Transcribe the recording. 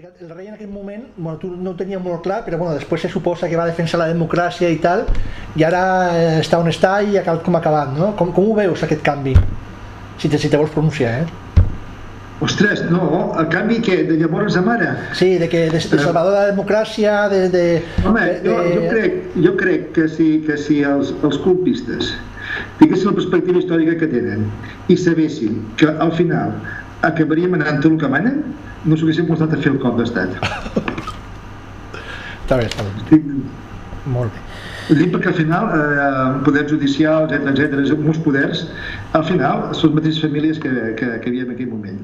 El rei en aquell moment, bueno, tu no ho tenia molt clar, però bueno, després se suposa que va defensar la democràcia i tal, i ara eh, està on està i ha com ha acabat, no? Com, com ho veus, aquest canvi? Si te, si te vols pronunciar, eh? Ostres, no, el canvi que de llavors a ara? Sí, de que de, de salvador de la democràcia, de... de Home, de, jo, jo, crec, jo crec que si, que si els, els colpistes tinguessin la perspectiva històrica que tenen i sabessin que al final acabaríem anant tot el que manen, no s'haguessin portat a fer el cop d'estat. està bé, està bé. Estic... Molt bé. Dic perquè al final, eh, poder judicial, etc etc, molts poders, al final són les mateixes famílies que, que, que hi havia en aquell moment.